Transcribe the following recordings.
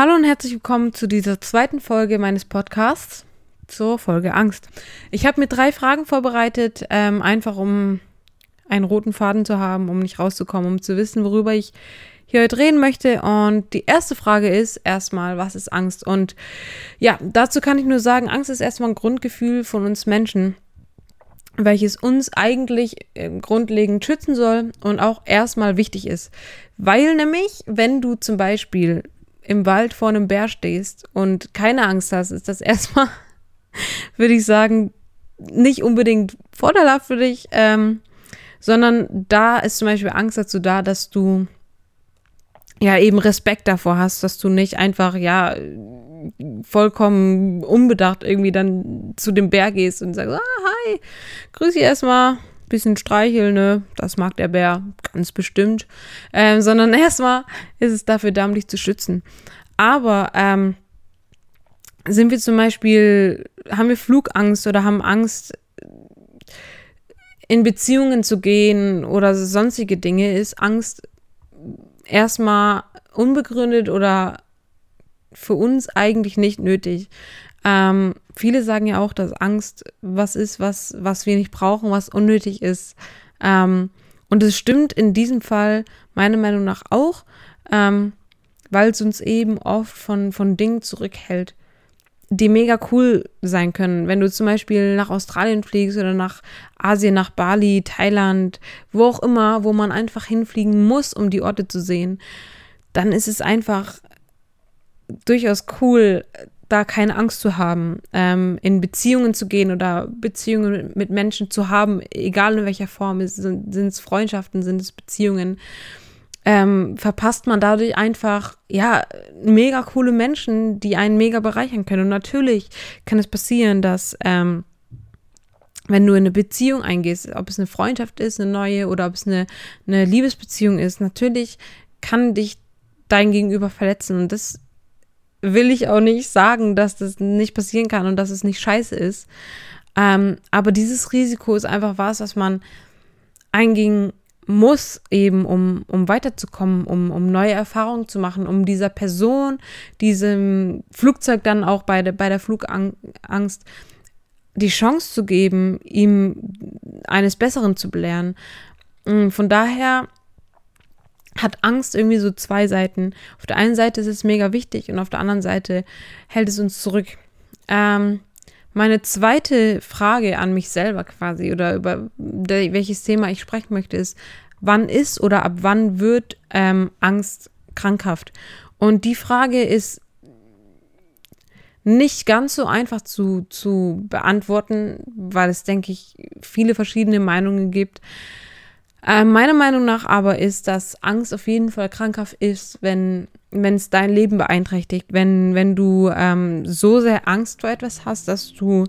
Hallo und herzlich willkommen zu dieser zweiten Folge meines Podcasts zur Folge Angst. Ich habe mir drei Fragen vorbereitet, ähm, einfach um einen roten Faden zu haben, um nicht rauszukommen, um zu wissen, worüber ich hier heute reden möchte. Und die erste Frage ist erstmal, was ist Angst? Und ja, dazu kann ich nur sagen, Angst ist erstmal ein Grundgefühl von uns Menschen welches uns eigentlich grundlegend schützen soll und auch erstmal wichtig ist. Weil nämlich, wenn du zum Beispiel im Wald vor einem Bär stehst und keine Angst hast, ist das erstmal, würde ich sagen, nicht unbedingt vorteilhaft für dich, ähm, sondern da ist zum Beispiel Angst dazu da, dass du ja eben Respekt davor hast, dass du nicht einfach, ja, vollkommen unbedacht irgendwie dann zu dem Bär gehst und sagst, ah, hi, grüß dich erstmal, bisschen streicheln, ne? Das mag der Bär ganz bestimmt. Ähm, sondern erstmal ist es dafür da, um dich zu schützen. Aber ähm, sind wir zum Beispiel, haben wir Flugangst oder haben Angst, in Beziehungen zu gehen oder sonstige Dinge, ist Angst erstmal unbegründet oder für uns eigentlich nicht nötig. Ähm, viele sagen ja auch, dass Angst was ist, was, was wir nicht brauchen, was unnötig ist. Ähm, und es stimmt in diesem Fall meiner Meinung nach auch, ähm, weil es uns eben oft von, von Dingen zurückhält, die mega cool sein können. Wenn du zum Beispiel nach Australien fliegst oder nach Asien, nach Bali, Thailand, wo auch immer, wo man einfach hinfliegen muss, um die Orte zu sehen, dann ist es einfach durchaus cool, da keine Angst zu haben, ähm, in Beziehungen zu gehen oder Beziehungen mit Menschen zu haben, egal in welcher Form, sind es Freundschaften, sind es Beziehungen, ähm, verpasst man dadurch einfach, ja, mega coole Menschen, die einen mega bereichern können. Und natürlich kann es passieren, dass, ähm, wenn du in eine Beziehung eingehst, ob es eine Freundschaft ist, eine neue oder ob es eine, eine Liebesbeziehung ist, natürlich kann dich dein Gegenüber verletzen. Und das will ich auch nicht sagen, dass das nicht passieren kann und dass es nicht scheiße ist. Ähm, aber dieses Risiko ist einfach was, was man eingehen muss, eben um, um weiterzukommen, um, um neue Erfahrungen zu machen, um dieser Person, diesem Flugzeug dann auch bei der, bei der Flugangst die Chance zu geben, ihm eines Besseren zu belehren. Mm, von daher hat Angst irgendwie so zwei Seiten. Auf der einen Seite ist es mega wichtig und auf der anderen Seite hält es uns zurück. Ähm, meine zweite Frage an mich selber quasi oder über welches Thema ich sprechen möchte ist, wann ist oder ab wann wird ähm, Angst krankhaft? Und die Frage ist nicht ganz so einfach zu, zu beantworten, weil es, denke ich, viele verschiedene Meinungen gibt. Äh, meiner Meinung nach aber ist, dass Angst auf jeden Fall krankhaft ist, wenn wenn es dein Leben beeinträchtigt, wenn wenn du ähm, so sehr Angst vor etwas hast, dass du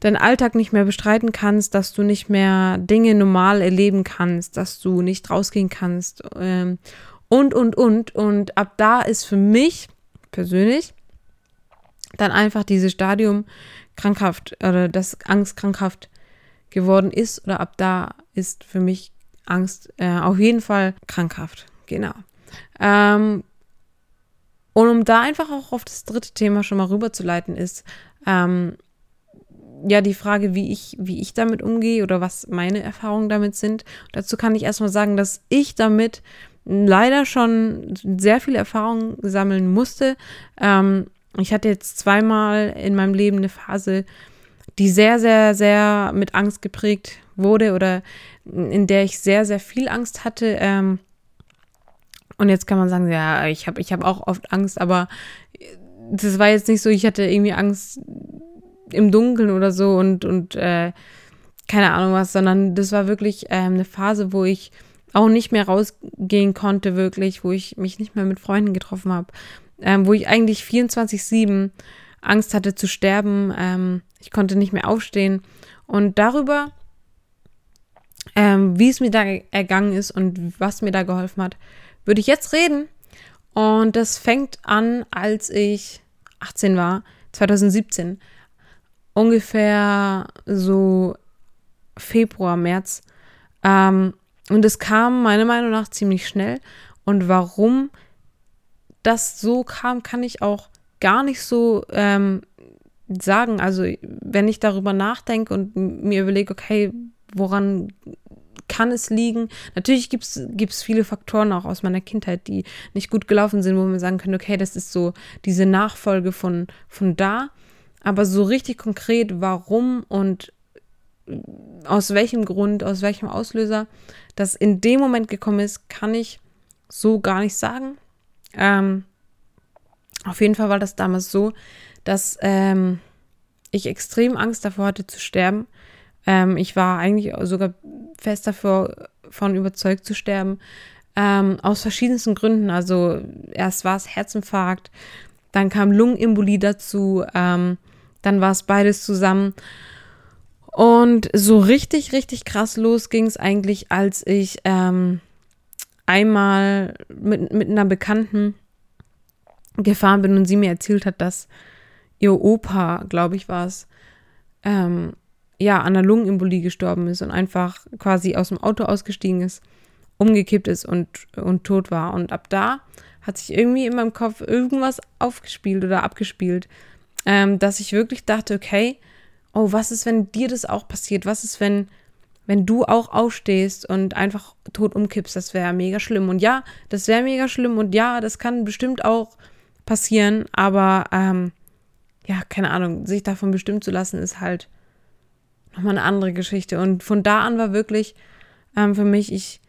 deinen Alltag nicht mehr bestreiten kannst, dass du nicht mehr Dinge normal erleben kannst, dass du nicht rausgehen kannst ähm, und und und. Und ab da ist für mich persönlich dann einfach dieses Stadium krankhaft oder das Angst krankhaft geworden ist oder ab da ist für mich Angst äh, auf jeden Fall krankhaft. Genau. Ähm, und um da einfach auch auf das dritte Thema schon mal rüberzuleiten, ist ähm, ja die Frage, wie ich, wie ich damit umgehe oder was meine Erfahrungen damit sind. dazu kann ich erstmal sagen, dass ich damit leider schon sehr viel Erfahrung sammeln musste. Ähm, ich hatte jetzt zweimal in meinem Leben eine Phase, die sehr, sehr, sehr mit Angst geprägt wurde oder in der ich sehr, sehr viel Angst hatte. Ähm, und jetzt kann man sagen, ja, ich habe ich hab auch oft Angst, aber das war jetzt nicht so, ich hatte irgendwie Angst im Dunkeln oder so und, und äh, keine Ahnung was, sondern das war wirklich ähm, eine Phase, wo ich auch nicht mehr rausgehen konnte, wirklich, wo ich mich nicht mehr mit Freunden getroffen habe, ähm, wo ich eigentlich 24-7 Angst hatte zu sterben. Ähm, ich konnte nicht mehr aufstehen. Und darüber ähm, wie es mir da ergangen ist und was mir da geholfen hat, würde ich jetzt reden. Und das fängt an, als ich 18 war, 2017. Ungefähr so Februar, März. Ähm, und es kam meiner Meinung nach ziemlich schnell. Und warum das so kam, kann ich auch gar nicht so ähm, sagen. Also wenn ich darüber nachdenke und mir überlege, okay, woran kann es liegen? Natürlich gibt es viele Faktoren auch aus meiner Kindheit, die nicht gut gelaufen sind, wo man sagen könnte, okay, das ist so diese Nachfolge von, von da. Aber so richtig konkret, warum und aus welchem Grund, aus welchem Auslöser das in dem Moment gekommen ist, kann ich so gar nicht sagen. Ähm, auf jeden Fall war das damals so, dass ähm, ich extrem Angst davor hatte zu sterben. Ähm, ich war eigentlich sogar fest davon überzeugt zu sterben. Ähm, aus verschiedensten Gründen. Also erst war es Herzinfarkt, dann kam Lungenembolie dazu, ähm, dann war es beides zusammen. Und so richtig, richtig krass los ging es eigentlich, als ich ähm, einmal mit, mit einer Bekannten gefahren bin und sie mir erzählt hat, dass ihr Opa, glaube ich, war es, ähm, ja, an der Lungenembolie gestorben ist und einfach quasi aus dem Auto ausgestiegen ist, umgekippt ist und, und tot war. Und ab da hat sich irgendwie in meinem Kopf irgendwas aufgespielt oder abgespielt, ähm, dass ich wirklich dachte, okay, oh, was ist, wenn dir das auch passiert? Was ist, wenn, wenn du auch aufstehst und einfach tot umkippst? Das wäre mega schlimm. Und ja, das wäre mega schlimm. Und ja, das kann bestimmt auch passieren. Aber ähm, ja, keine Ahnung, sich davon bestimmt zu lassen, ist halt nochmal eine andere Geschichte. Und von da an war wirklich ähm, für mich, ich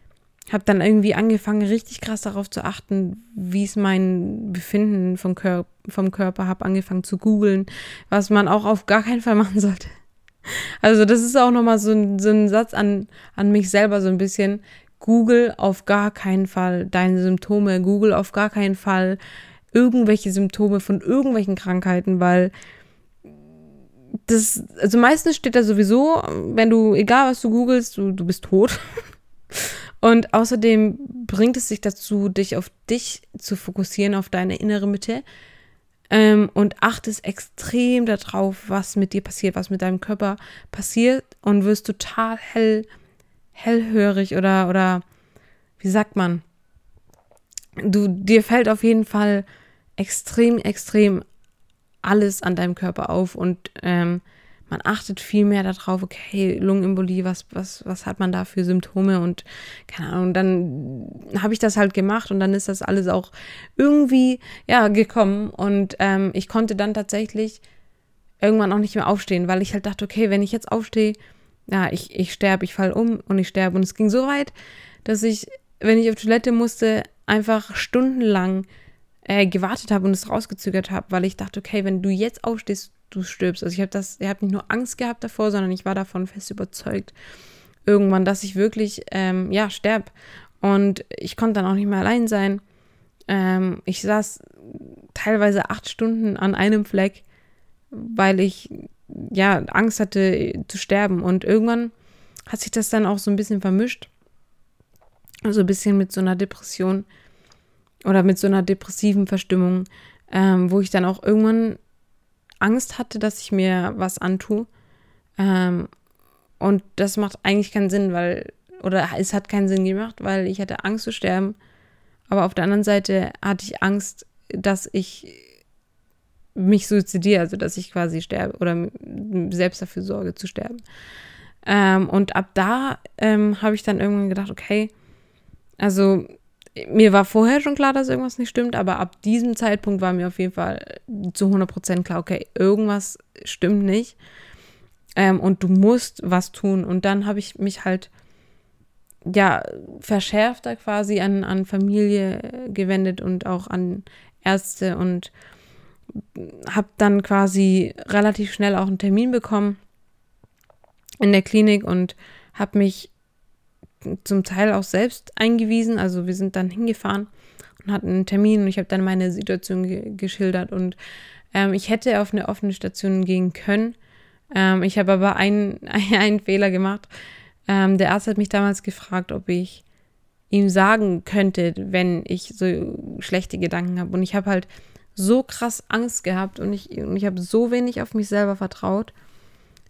habe dann irgendwie angefangen, richtig krass darauf zu achten, wie es mein Befinden vom, Kör vom Körper, habe angefangen zu googeln, was man auch auf gar keinen Fall machen sollte. Also das ist auch nochmal so ein, so ein Satz an, an mich selber so ein bisschen. Google auf gar keinen Fall deine Symptome, Google auf gar keinen Fall irgendwelche Symptome von irgendwelchen Krankheiten, weil das, also meistens steht da sowieso, wenn du, egal was du googelst, du, du bist tot. Und außerdem bringt es dich dazu, dich auf dich zu fokussieren, auf deine innere Mitte. Ähm, und achtest extrem darauf, was mit dir passiert, was mit deinem Körper passiert und wirst total hell, hellhörig oder, oder wie sagt man? Du, dir fällt auf jeden Fall extrem, extrem alles an deinem Körper auf und ähm, man achtet viel mehr darauf, okay, Lungenembolie, was, was, was hat man da für Symptome und keine Ahnung, dann habe ich das halt gemacht und dann ist das alles auch irgendwie, ja, gekommen und ähm, ich konnte dann tatsächlich irgendwann auch nicht mehr aufstehen, weil ich halt dachte, okay, wenn ich jetzt aufstehe, ja, ich, ich sterbe, ich falle um und ich sterbe. Und es ging so weit, dass ich, wenn ich auf Toilette musste, einfach stundenlang äh, gewartet habe und es rausgezögert habe, weil ich dachte, okay, wenn du jetzt aufstehst, du stirbst. Also ich habe das, ich habe nicht nur Angst gehabt davor, sondern ich war davon fest überzeugt, irgendwann, dass ich wirklich, ähm, ja, sterb. Und ich konnte dann auch nicht mehr allein sein. Ähm, ich saß teilweise acht Stunden an einem Fleck, weil ich ja Angst hatte zu sterben. Und irgendwann hat sich das dann auch so ein bisschen vermischt. Also ein bisschen mit so einer Depression oder mit so einer depressiven Verstimmung, ähm, wo ich dann auch irgendwann Angst hatte, dass ich mir was antue. Ähm, und das macht eigentlich keinen Sinn, weil, oder es hat keinen Sinn gemacht, weil ich hatte Angst zu sterben. Aber auf der anderen Seite hatte ich Angst, dass ich mich suizidiere, also dass ich quasi sterbe oder selbst dafür sorge zu sterben. Ähm, und ab da ähm, habe ich dann irgendwann gedacht, okay, also mir war vorher schon klar, dass irgendwas nicht stimmt, aber ab diesem Zeitpunkt war mir auf jeden Fall zu 100% klar, okay, irgendwas stimmt nicht ähm, und du musst was tun. Und dann habe ich mich halt, ja, verschärfter quasi an, an Familie gewendet und auch an Ärzte und habe dann quasi relativ schnell auch einen Termin bekommen in der Klinik und habe mich zum Teil auch selbst eingewiesen. Also wir sind dann hingefahren und hatten einen Termin und ich habe dann meine Situation ge geschildert und ähm, ich hätte auf eine offene Station gehen können. Ähm, ich habe aber einen, einen Fehler gemacht. Ähm, der Arzt hat mich damals gefragt, ob ich ihm sagen könnte, wenn ich so schlechte Gedanken habe. Und ich habe halt so krass Angst gehabt und ich, und ich habe so wenig auf mich selber vertraut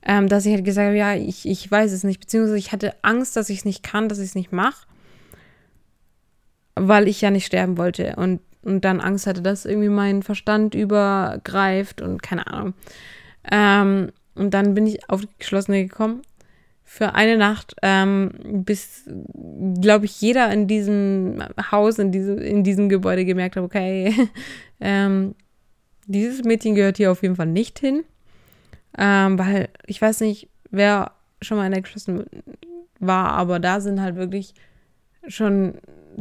ähm, dass ich halt gesagt habe, ja, ich, ich weiß es nicht, beziehungsweise ich hatte Angst, dass ich es nicht kann, dass ich es nicht mache, weil ich ja nicht sterben wollte. Und und dann Angst hatte, dass irgendwie mein Verstand übergreift und keine Ahnung. Ähm, und dann bin ich auf die geschlossene gekommen für eine Nacht, ähm, bis, glaube ich, jeder in diesem Haus, in, diese, in diesem Gebäude gemerkt hat, okay, ähm, dieses Mädchen gehört hier auf jeden Fall nicht hin. Ähm, weil ich weiß nicht, wer schon mal in der geschlossenen war, aber da sind halt wirklich schon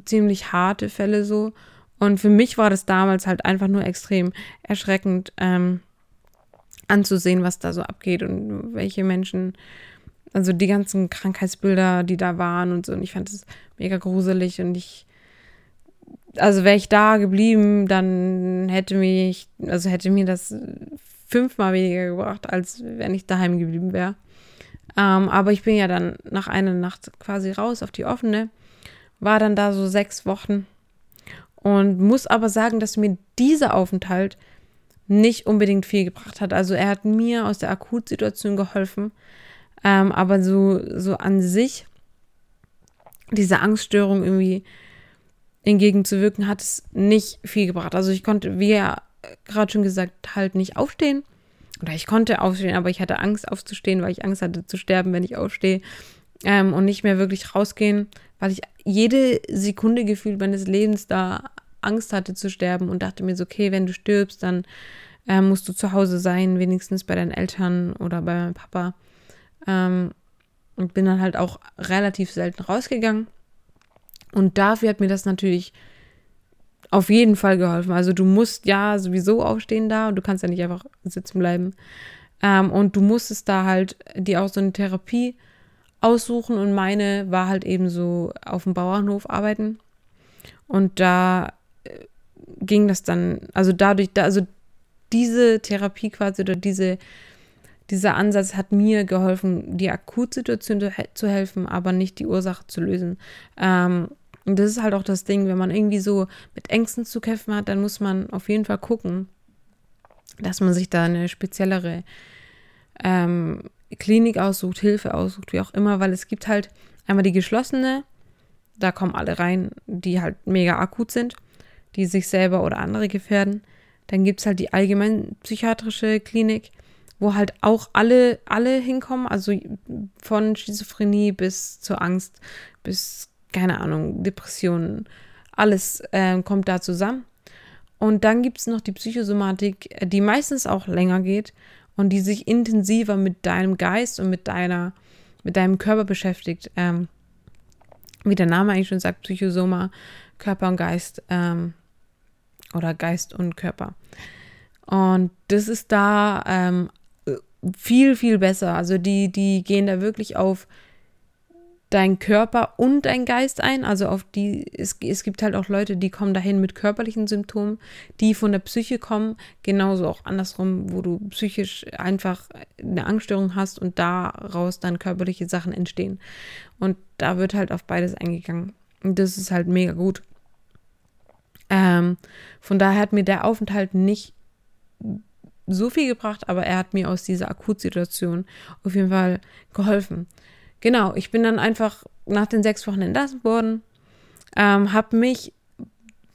ziemlich harte Fälle so. Und für mich war das damals halt einfach nur extrem erschreckend ähm, anzusehen, was da so abgeht und welche Menschen, also die ganzen Krankheitsbilder, die da waren und so. Und ich fand das mega gruselig und ich, also wäre ich da geblieben, dann hätte mich, also hätte mir das fünfmal weniger gebracht, als wenn ich daheim geblieben wäre. Ähm, aber ich bin ja dann nach einer Nacht quasi raus auf die offene, war dann da so sechs Wochen und muss aber sagen, dass mir dieser Aufenthalt nicht unbedingt viel gebracht hat. Also er hat mir aus der Akutsituation geholfen, ähm, aber so, so an sich, diese Angststörung irgendwie entgegenzuwirken, hat es nicht viel gebracht. Also ich konnte, wie ja gerade schon gesagt, halt nicht aufstehen. Oder ich konnte aufstehen, aber ich hatte Angst aufzustehen, weil ich Angst hatte zu sterben, wenn ich aufstehe. Ähm, und nicht mehr wirklich rausgehen, weil ich jede Sekunde gefühlt meines Lebens da Angst hatte zu sterben und dachte mir so, okay, wenn du stirbst, dann äh, musst du zu Hause sein, wenigstens bei deinen Eltern oder bei meinem Papa. Ähm, und bin dann halt auch relativ selten rausgegangen. Und dafür hat mir das natürlich auf jeden Fall geholfen. Also du musst ja sowieso aufstehen da und du kannst ja nicht einfach sitzen bleiben. Ähm, und du musstest da halt dir auch so eine Therapie aussuchen und meine war halt eben so auf dem Bauernhof arbeiten. Und da äh, ging das dann, also dadurch, da, also diese Therapie quasi oder diese, dieser Ansatz hat mir geholfen, die Akutsituation zu helfen, aber nicht die Ursache zu lösen. Ähm, und das ist halt auch das Ding, wenn man irgendwie so mit Ängsten zu kämpfen hat, dann muss man auf jeden Fall gucken, dass man sich da eine speziellere ähm, Klinik aussucht, Hilfe aussucht, wie auch immer, weil es gibt halt einmal die geschlossene, da kommen alle rein, die halt mega akut sind, die sich selber oder andere gefährden. Dann gibt es halt die allgemein psychiatrische Klinik, wo halt auch alle, alle hinkommen, also von Schizophrenie bis zur Angst, bis keine Ahnung, Depressionen, alles äh, kommt da zusammen. Und dann gibt es noch die Psychosomatik, die meistens auch länger geht und die sich intensiver mit deinem Geist und mit deiner, mit deinem Körper beschäftigt. Ähm, wie der Name eigentlich schon sagt, Psychosoma, Körper und Geist ähm, oder Geist und Körper. Und das ist da ähm, viel, viel besser. Also die, die gehen da wirklich auf dein Körper und dein Geist ein. Also auf die, es, es gibt halt auch Leute, die kommen dahin mit körperlichen Symptomen, die von der Psyche kommen, genauso auch andersrum, wo du psychisch einfach eine Angststörung hast und daraus dann körperliche Sachen entstehen. Und da wird halt auf beides eingegangen. Und das ist halt mega gut. Ähm, von daher hat mir der Aufenthalt nicht so viel gebracht, aber er hat mir aus dieser Akutsituation auf jeden Fall geholfen genau, ich bin dann einfach nach den sechs Wochen entlassen worden, ähm, habe mich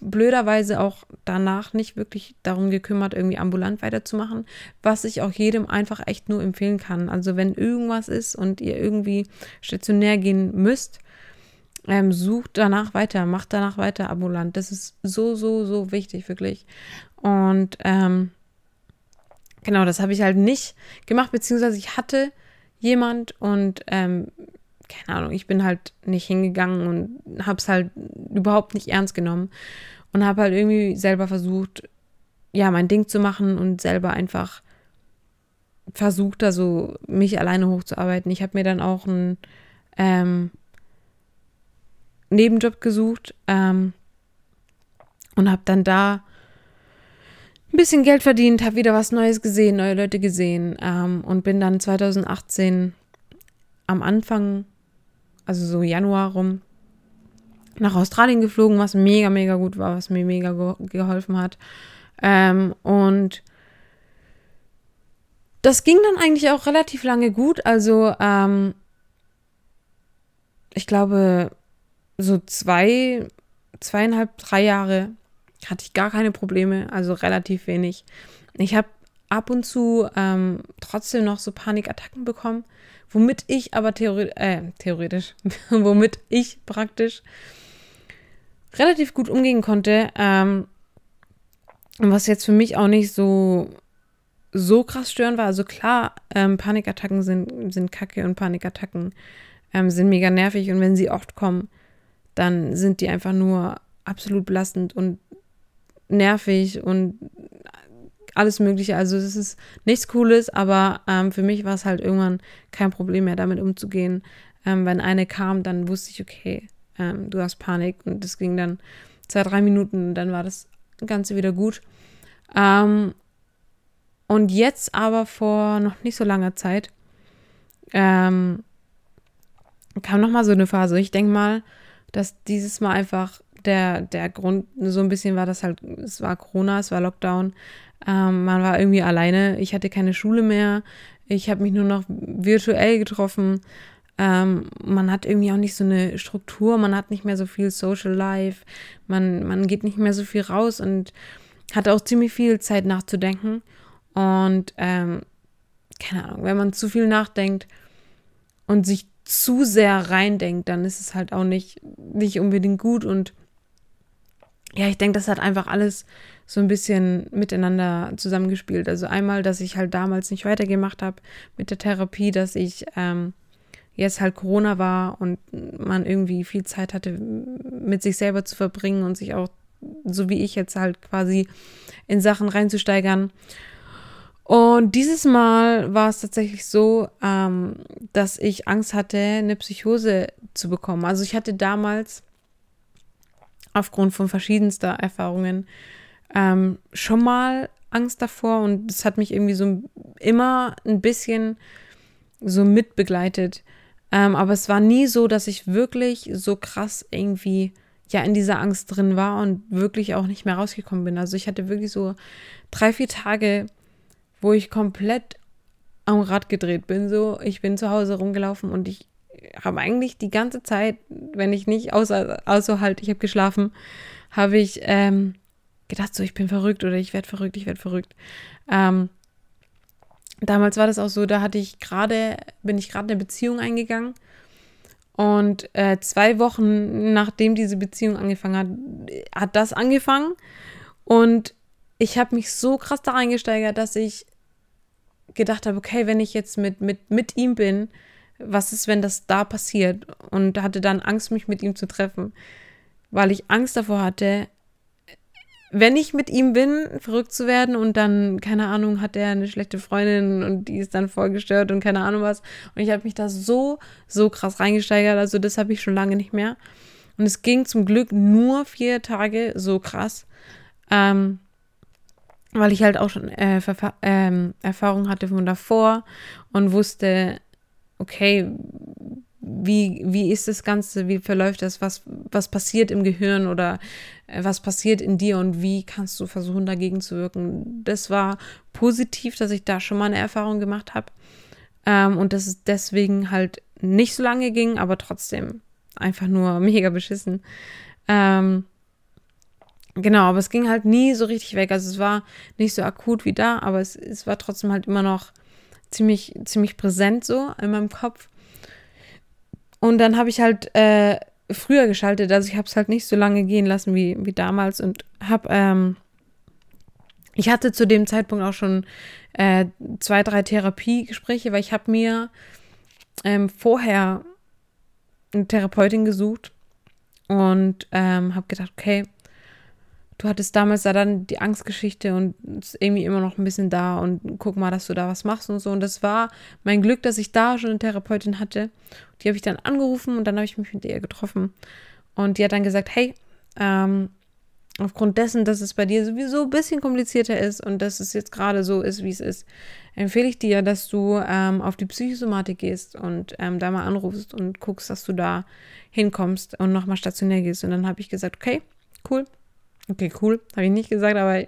blöderweise auch danach nicht wirklich darum gekümmert, irgendwie ambulant weiterzumachen, was ich auch jedem einfach echt nur empfehlen kann. Also wenn irgendwas ist und ihr irgendwie stationär gehen müsst, ähm, sucht danach weiter, macht danach weiter ambulant. Das ist so, so, so wichtig, wirklich. Und ähm, genau, das habe ich halt nicht gemacht, beziehungsweise ich hatte jemand und ähm, keine Ahnung, ich bin halt nicht hingegangen und habe es halt überhaupt nicht ernst genommen und habe halt irgendwie selber versucht, ja, mein Ding zu machen und selber einfach versucht, da so mich alleine hochzuarbeiten. Ich habe mir dann auch einen ähm, Nebenjob gesucht ähm, und habe dann da ein bisschen Geld verdient, habe wieder was Neues gesehen, neue Leute gesehen ähm, und bin dann 2018 am Anfang, also so Januar rum, nach Australien geflogen, was mega, mega gut war, was mir mega ge geholfen hat. Ähm, und das ging dann eigentlich auch relativ lange gut. Also, ähm, ich glaube, so zwei, zweieinhalb, drei Jahre hatte ich gar keine Probleme, also relativ wenig. Ich habe ab und zu ähm, trotzdem noch so Panikattacken bekommen, womit ich aber theori äh, theoretisch, womit ich praktisch relativ gut umgehen konnte. Ähm, was jetzt für mich auch nicht so so krass störend war. Also klar, ähm, Panikattacken sind, sind kacke und Panikattacken ähm, sind mega nervig und wenn sie oft kommen, dann sind die einfach nur absolut belastend und nervig und alles Mögliche. Also es ist nichts Cooles, aber ähm, für mich war es halt irgendwann kein Problem mehr, damit umzugehen. Ähm, wenn eine kam, dann wusste ich, okay, ähm, du hast Panik und das ging dann zwei, drei Minuten und dann war das Ganze wieder gut. Ähm, und jetzt aber vor noch nicht so langer Zeit ähm, kam noch mal so eine Phase. Ich denke mal, dass dieses Mal einfach der, der Grund so ein bisschen war, dass halt, es war Corona, es war Lockdown, ähm, man war irgendwie alleine, ich hatte keine Schule mehr, ich habe mich nur noch virtuell getroffen. Ähm, man hat irgendwie auch nicht so eine Struktur, man hat nicht mehr so viel Social Life, man, man geht nicht mehr so viel raus und hat auch ziemlich viel Zeit nachzudenken. Und ähm, keine Ahnung, wenn man zu viel nachdenkt und sich zu sehr reindenkt, dann ist es halt auch nicht, nicht unbedingt gut. Und ja, ich denke, das hat einfach alles so ein bisschen miteinander zusammengespielt. Also einmal, dass ich halt damals nicht weitergemacht habe mit der Therapie, dass ich ähm, jetzt halt Corona war und man irgendwie viel Zeit hatte, mit sich selber zu verbringen und sich auch, so wie ich jetzt halt quasi in Sachen reinzusteigern. Und dieses Mal war es tatsächlich so, ähm, dass ich Angst hatte, eine Psychose zu bekommen. Also ich hatte damals aufgrund von verschiedenster Erfahrungen ähm, schon mal Angst davor und es hat mich irgendwie so immer ein bisschen so mitbegleitet. Ähm, aber es war nie so, dass ich wirklich so krass irgendwie ja in dieser Angst drin war und wirklich auch nicht mehr rausgekommen bin. Also ich hatte wirklich so drei, vier Tage, wo ich komplett am Rad gedreht bin. So, ich bin zu Hause rumgelaufen und ich habe eigentlich die ganze Zeit, wenn ich nicht außer, außer halt, ich habe geschlafen, habe ich ähm, gedacht, so, ich bin verrückt oder ich werde verrückt, ich werde verrückt. Ähm, damals war das auch so, da hatte ich gerade, bin ich gerade eine Beziehung eingegangen. Und äh, zwei Wochen nachdem diese Beziehung angefangen hat, hat das angefangen. Und ich habe mich so krass da reingesteigert, dass ich gedacht habe, okay, wenn ich jetzt mit, mit, mit ihm bin, was ist, wenn das da passiert? Und hatte dann Angst, mich mit ihm zu treffen, weil ich Angst davor hatte, wenn ich mit ihm bin, verrückt zu werden und dann, keine Ahnung, hat er eine schlechte Freundin und die ist dann voll gestört und keine Ahnung was. Und ich habe mich da so, so krass reingesteigert. Also das habe ich schon lange nicht mehr. Und es ging zum Glück nur vier Tage so krass. Ähm, weil ich halt auch schon äh, ähm, Erfahrung hatte von davor und wusste, okay, wie, wie ist das Ganze, wie verläuft das, was, was passiert im Gehirn oder äh, was passiert in dir und wie kannst du versuchen, dagegen zu wirken. Das war positiv, dass ich da schon mal eine Erfahrung gemacht habe ähm, und dass es deswegen halt nicht so lange ging, aber trotzdem einfach nur mega beschissen. Ähm, Genau, aber es ging halt nie so richtig weg. Also es war nicht so akut wie da, aber es, es war trotzdem halt immer noch ziemlich, ziemlich präsent so in meinem Kopf. Und dann habe ich halt äh, früher geschaltet, also ich habe es halt nicht so lange gehen lassen wie, wie damals und habe, ähm, ich hatte zu dem Zeitpunkt auch schon äh, zwei, drei Therapiegespräche, weil ich habe mir ähm, vorher eine Therapeutin gesucht und ähm, habe gedacht, okay, du hattest damals da dann die Angstgeschichte und ist irgendwie immer noch ein bisschen da und guck mal, dass du da was machst und so. Und das war mein Glück, dass ich da schon eine Therapeutin hatte. Die habe ich dann angerufen und dann habe ich mich mit ihr getroffen. Und die hat dann gesagt, hey, ähm, aufgrund dessen, dass es bei dir sowieso ein bisschen komplizierter ist und dass es jetzt gerade so ist, wie es ist, empfehle ich dir, dass du ähm, auf die Psychosomatik gehst und ähm, da mal anrufst und guckst, dass du da hinkommst und nochmal stationär gehst. Und dann habe ich gesagt, okay, cool, Okay, cool. Habe ich nicht gesagt, aber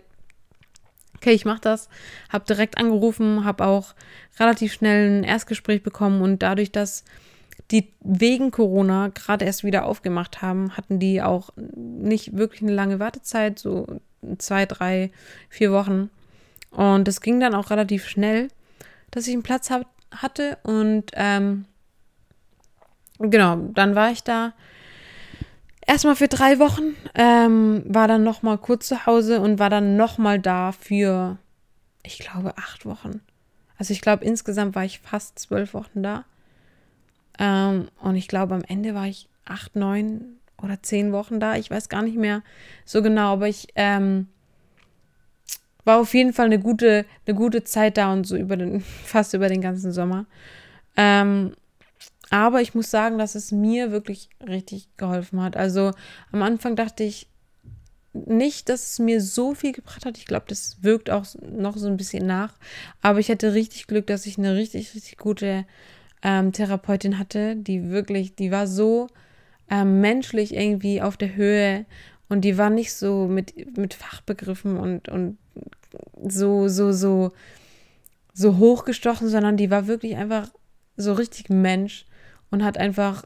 okay, ich mache das. Habe direkt angerufen, habe auch relativ schnell ein Erstgespräch bekommen und dadurch, dass die wegen Corona gerade erst wieder aufgemacht haben, hatten die auch nicht wirklich eine lange Wartezeit, so zwei, drei, vier Wochen. Und es ging dann auch relativ schnell, dass ich einen Platz hab, hatte. Und ähm, genau, dann war ich da erstmal für drei Wochen, ähm, war dann noch mal kurz zu Hause und war dann noch mal da für, ich glaube, acht Wochen. Also ich glaube, insgesamt war ich fast zwölf Wochen da. Ähm, und ich glaube, am Ende war ich acht, neun oder zehn Wochen da. Ich weiß gar nicht mehr so genau, aber ich ähm, war auf jeden Fall eine gute, eine gute Zeit da und so über den, fast über den ganzen Sommer. Ähm, aber ich muss sagen, dass es mir wirklich richtig geholfen hat. Also am Anfang dachte ich nicht, dass es mir so viel gebracht hat. Ich glaube, das wirkt auch noch so ein bisschen nach. Aber ich hatte richtig Glück, dass ich eine richtig, richtig gute ähm, Therapeutin hatte, die wirklich, die war so ähm, menschlich irgendwie auf der Höhe und die war nicht so mit, mit Fachbegriffen und, und so, so, so, so hochgestochen, sondern die war wirklich einfach so richtig Mensch und hat einfach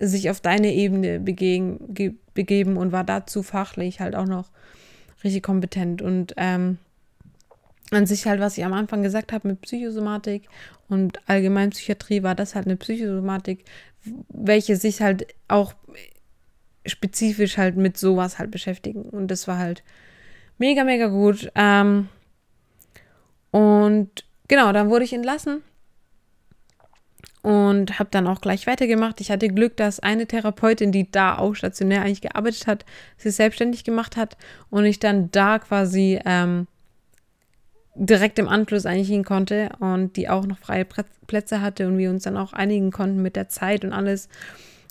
sich auf deine Ebene begegen, ge, begeben und war dazu fachlich halt auch noch richtig kompetent. Und ähm, an sich halt, was ich am Anfang gesagt habe mit Psychosomatik und Allgemeinpsychiatrie, war das halt eine Psychosomatik, welche sich halt auch spezifisch halt mit sowas halt beschäftigen. Und das war halt mega, mega gut. Ähm, und genau, dann wurde ich entlassen und habe dann auch gleich weitergemacht. Ich hatte Glück, dass eine Therapeutin, die da auch stationär eigentlich gearbeitet hat, sich selbstständig gemacht hat und ich dann da quasi ähm, direkt im Anschluss eigentlich hin konnte und die auch noch freie Plätze hatte und wir uns dann auch einigen konnten mit der Zeit und alles.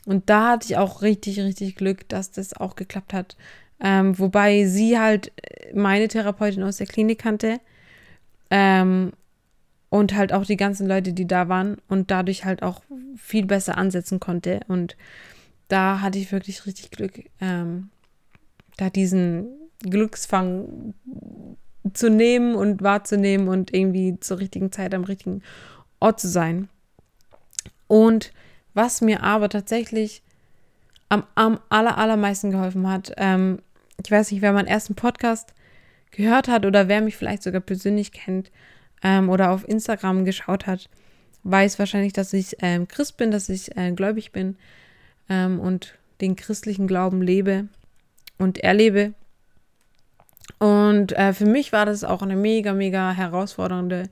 Und da hatte ich auch richtig, richtig Glück, dass das auch geklappt hat. Ähm, wobei sie halt meine Therapeutin aus der Klinik kannte ähm, und halt auch die ganzen Leute, die da waren und dadurch halt auch viel besser ansetzen konnte. Und da hatte ich wirklich richtig Glück, ähm, da diesen Glücksfang zu nehmen und wahrzunehmen und irgendwie zur richtigen Zeit am richtigen Ort zu sein. Und was mir aber tatsächlich am, am aller, allermeisten geholfen hat, ähm, ich weiß nicht, wer meinen ersten Podcast gehört hat oder wer mich vielleicht sogar persönlich kennt, ähm, oder auf Instagram geschaut hat, weiß wahrscheinlich, dass ich ähm, Christ bin, dass ich äh, gläubig bin ähm, und den christlichen Glauben lebe und erlebe. Und äh, für mich war das auch eine mega, mega herausfordernde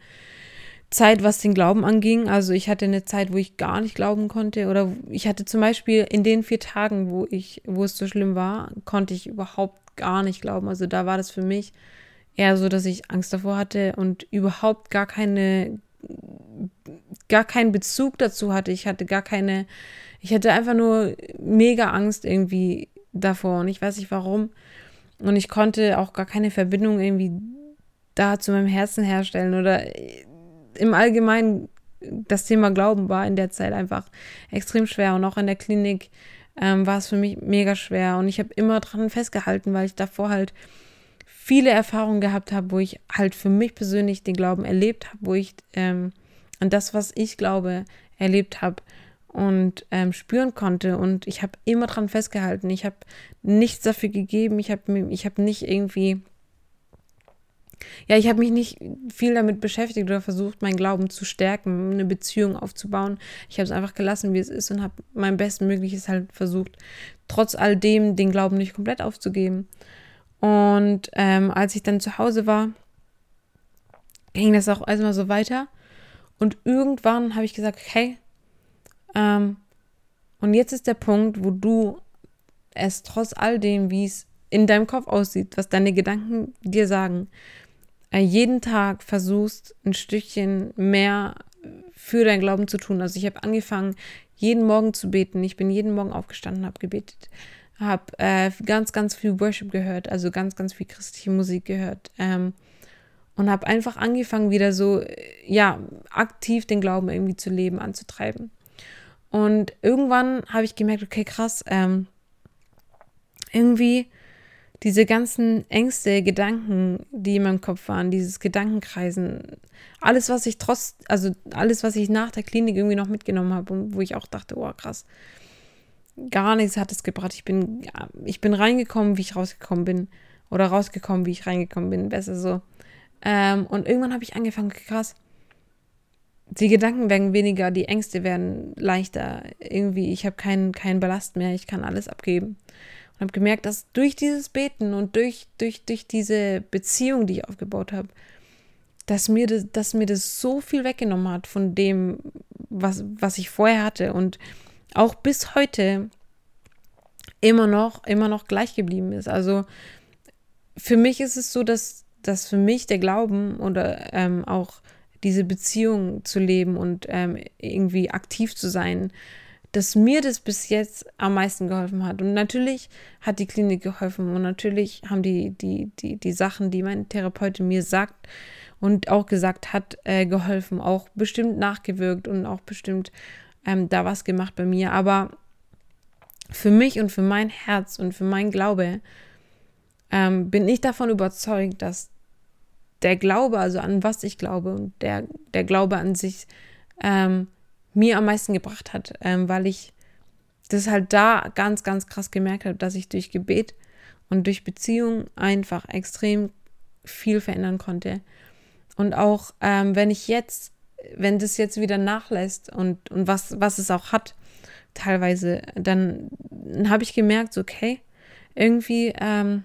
Zeit, was den Glauben anging. Also ich hatte eine Zeit, wo ich gar nicht glauben konnte. Oder ich hatte zum Beispiel in den vier Tagen, wo ich, wo es so schlimm war, konnte ich überhaupt gar nicht glauben. Also da war das für mich eher so, dass ich Angst davor hatte und überhaupt gar keine, gar keinen Bezug dazu hatte. Ich hatte gar keine, ich hatte einfach nur mega Angst irgendwie davor und ich weiß nicht warum. Und ich konnte auch gar keine Verbindung irgendwie da zu meinem Herzen herstellen oder im Allgemeinen das Thema Glauben war in der Zeit einfach extrem schwer und auch in der Klinik ähm, war es für mich mega schwer und ich habe immer dran festgehalten, weil ich davor halt viele Erfahrungen gehabt habe, wo ich halt für mich persönlich den Glauben erlebt habe, wo ich ähm, an das, was ich glaube, erlebt habe und ähm, spüren konnte. Und ich habe immer dran festgehalten. Ich habe nichts dafür gegeben. Ich habe ich hab nicht irgendwie, ja, ich habe mich nicht viel damit beschäftigt oder versucht, meinen Glauben zu stärken, eine Beziehung aufzubauen. Ich habe es einfach gelassen, wie es ist und habe mein Bestmögliches halt versucht, trotz all dem den Glauben nicht komplett aufzugeben. Und ähm, als ich dann zu Hause war, ging das auch erstmal so weiter. Und irgendwann habe ich gesagt, hey, ähm, und jetzt ist der Punkt, wo du es trotz all dem, wie es in deinem Kopf aussieht, was deine Gedanken dir sagen, äh, jeden Tag versuchst, ein Stückchen mehr für dein Glauben zu tun. Also ich habe angefangen, jeden Morgen zu beten. Ich bin jeden Morgen aufgestanden, habe gebetet habe äh, ganz, ganz viel Worship gehört, also ganz, ganz viel christliche Musik gehört. Ähm, und habe einfach angefangen, wieder so, ja, aktiv den Glauben irgendwie zu leben, anzutreiben. Und irgendwann habe ich gemerkt, okay, krass, ähm, irgendwie diese ganzen Ängste, Gedanken, die in meinem Kopf waren, dieses Gedankenkreisen, alles, was ich trotz, also alles, was ich nach der Klinik irgendwie noch mitgenommen habe und wo ich auch dachte, oh krass, gar nichts hat es gebracht. Ich bin, ich bin reingekommen, wie ich rausgekommen bin. oder rausgekommen, wie ich reingekommen bin, besser so. Ähm, und irgendwann habe ich angefangen, krass, die Gedanken werden weniger, die Ängste werden leichter. Irgendwie, ich habe keinen keinen Ballast mehr, ich kann alles abgeben. Und habe gemerkt, dass durch dieses Beten und durch, durch, durch diese Beziehung, die ich aufgebaut habe, dass mir, das, dass mir das so viel weggenommen hat von dem, was, was ich vorher hatte. Und auch bis heute immer noch, immer noch gleich geblieben ist. Also für mich ist es so, dass, dass für mich der Glauben oder ähm, auch diese Beziehung zu leben und ähm, irgendwie aktiv zu sein, dass mir das bis jetzt am meisten geholfen hat. Und natürlich hat die Klinik geholfen und natürlich haben die, die, die, die Sachen, die mein Therapeutin mir sagt und auch gesagt hat, äh, geholfen, auch bestimmt nachgewirkt und auch bestimmt ähm, da was gemacht bei mir. Aber für mich und für mein Herz und für mein Glaube ähm, bin ich davon überzeugt, dass der Glaube, also an was ich glaube und der, der Glaube an sich ähm, mir am meisten gebracht hat, ähm, weil ich das halt da ganz, ganz krass gemerkt habe, dass ich durch Gebet und durch Beziehung einfach extrem viel verändern konnte. Und auch ähm, wenn ich jetzt, wenn das jetzt wieder nachlässt und, und was, was es auch hat, teilweise, dann habe ich gemerkt, okay, irgendwie ähm,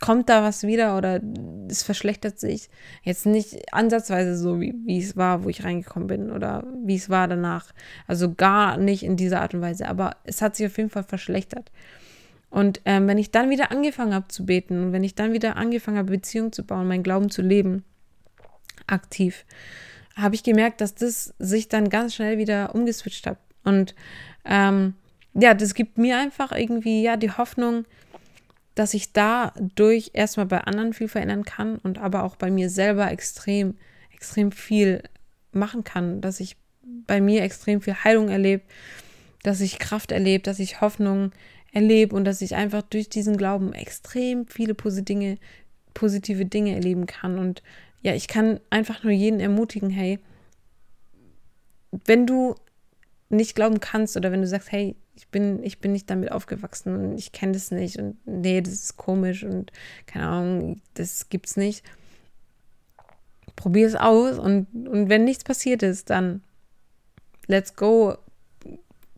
kommt da was wieder oder es verschlechtert sich. Jetzt nicht ansatzweise so, wie, wie es war, wo ich reingekommen bin oder wie es war danach. Also gar nicht in dieser Art und Weise, aber es hat sich auf jeden Fall verschlechtert. Und ähm, wenn ich dann wieder angefangen habe zu beten und wenn ich dann wieder angefangen habe, Beziehungen zu bauen, meinen Glauben zu leben, aktiv, habe ich gemerkt, dass das sich dann ganz schnell wieder umgeswitcht hat. Und ähm, ja, das gibt mir einfach irgendwie ja die Hoffnung, dass ich dadurch erstmal bei anderen viel verändern kann und aber auch bei mir selber extrem, extrem viel machen kann, dass ich bei mir extrem viel Heilung erlebe, dass ich Kraft erlebe, dass ich Hoffnung erlebe und dass ich einfach durch diesen Glauben extrem viele positive Dinge, positive Dinge erleben kann. Und ja, ich kann einfach nur jeden ermutigen, hey, wenn du nicht glauben kannst oder wenn du sagst, hey, ich bin, ich bin nicht damit aufgewachsen und ich kenne das nicht und nee, das ist komisch und keine Ahnung, das gibt's nicht. Probier es aus und, und wenn nichts passiert ist, dann let's go.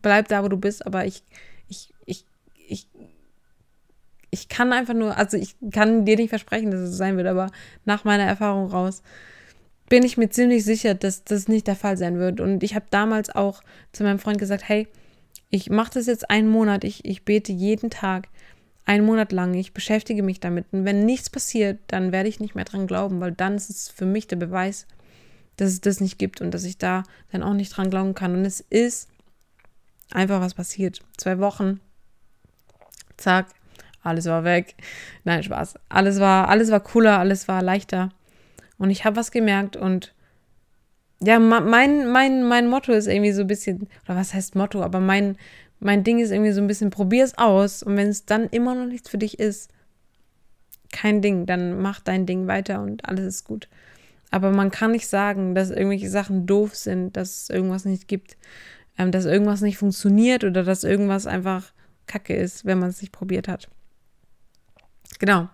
Bleib da, wo du bist, aber ich, ich, ich, ich, ich kann einfach nur, also ich kann dir nicht versprechen, dass es sein wird, aber nach meiner Erfahrung raus bin ich mir ziemlich sicher, dass das nicht der Fall sein wird. Und ich habe damals auch zu meinem Freund gesagt, hey, ich mache das jetzt einen Monat, ich, ich bete jeden Tag, einen Monat lang, ich beschäftige mich damit. Und wenn nichts passiert, dann werde ich nicht mehr dran glauben, weil dann ist es für mich der Beweis, dass es das nicht gibt und dass ich da dann auch nicht dran glauben kann. Und es ist einfach was passiert. Zwei Wochen, zack, alles war weg. Nein, Spaß. Alles war, alles war cooler, alles war leichter. Und ich habe was gemerkt und ja, mein, mein, mein Motto ist irgendwie so ein bisschen, oder was heißt Motto, aber mein, mein Ding ist irgendwie so ein bisschen, probier es aus und wenn es dann immer noch nichts für dich ist, kein Ding, dann mach dein Ding weiter und alles ist gut. Aber man kann nicht sagen, dass irgendwelche Sachen doof sind, dass es irgendwas nicht gibt, ähm, dass irgendwas nicht funktioniert oder dass irgendwas einfach kacke ist, wenn man es nicht probiert hat. Genau.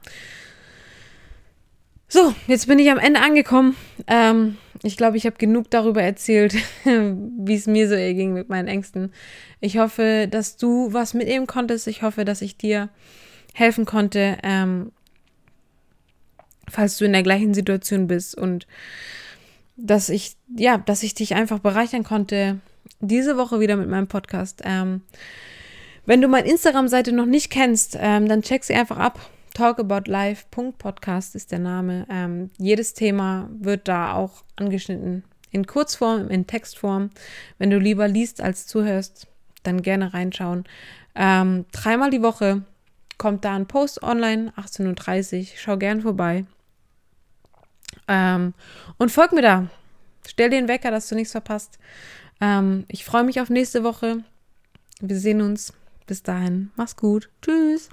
So, jetzt bin ich am Ende angekommen. Ähm, ich glaube, ich habe genug darüber erzählt, wie es mir so ging mit meinen Ängsten. Ich hoffe, dass du was mitnehmen konntest. Ich hoffe, dass ich dir helfen konnte, ähm, falls du in der gleichen Situation bist und dass ich, ja, dass ich dich einfach bereichern konnte, diese Woche wieder mit meinem Podcast. Ähm, wenn du meine Instagram-Seite noch nicht kennst, ähm, dann check sie einfach ab talkaboutlife.podcast ist der Name. Ähm, jedes Thema wird da auch angeschnitten. In Kurzform, in Textform. Wenn du lieber liest als zuhörst, dann gerne reinschauen. Ähm, dreimal die Woche kommt da ein Post online, 18.30 Uhr. Schau gern vorbei. Ähm, und folg mir da. Stell dir einen Wecker, dass du nichts verpasst. Ähm, ich freue mich auf nächste Woche. Wir sehen uns. Bis dahin. Mach's gut. Tschüss.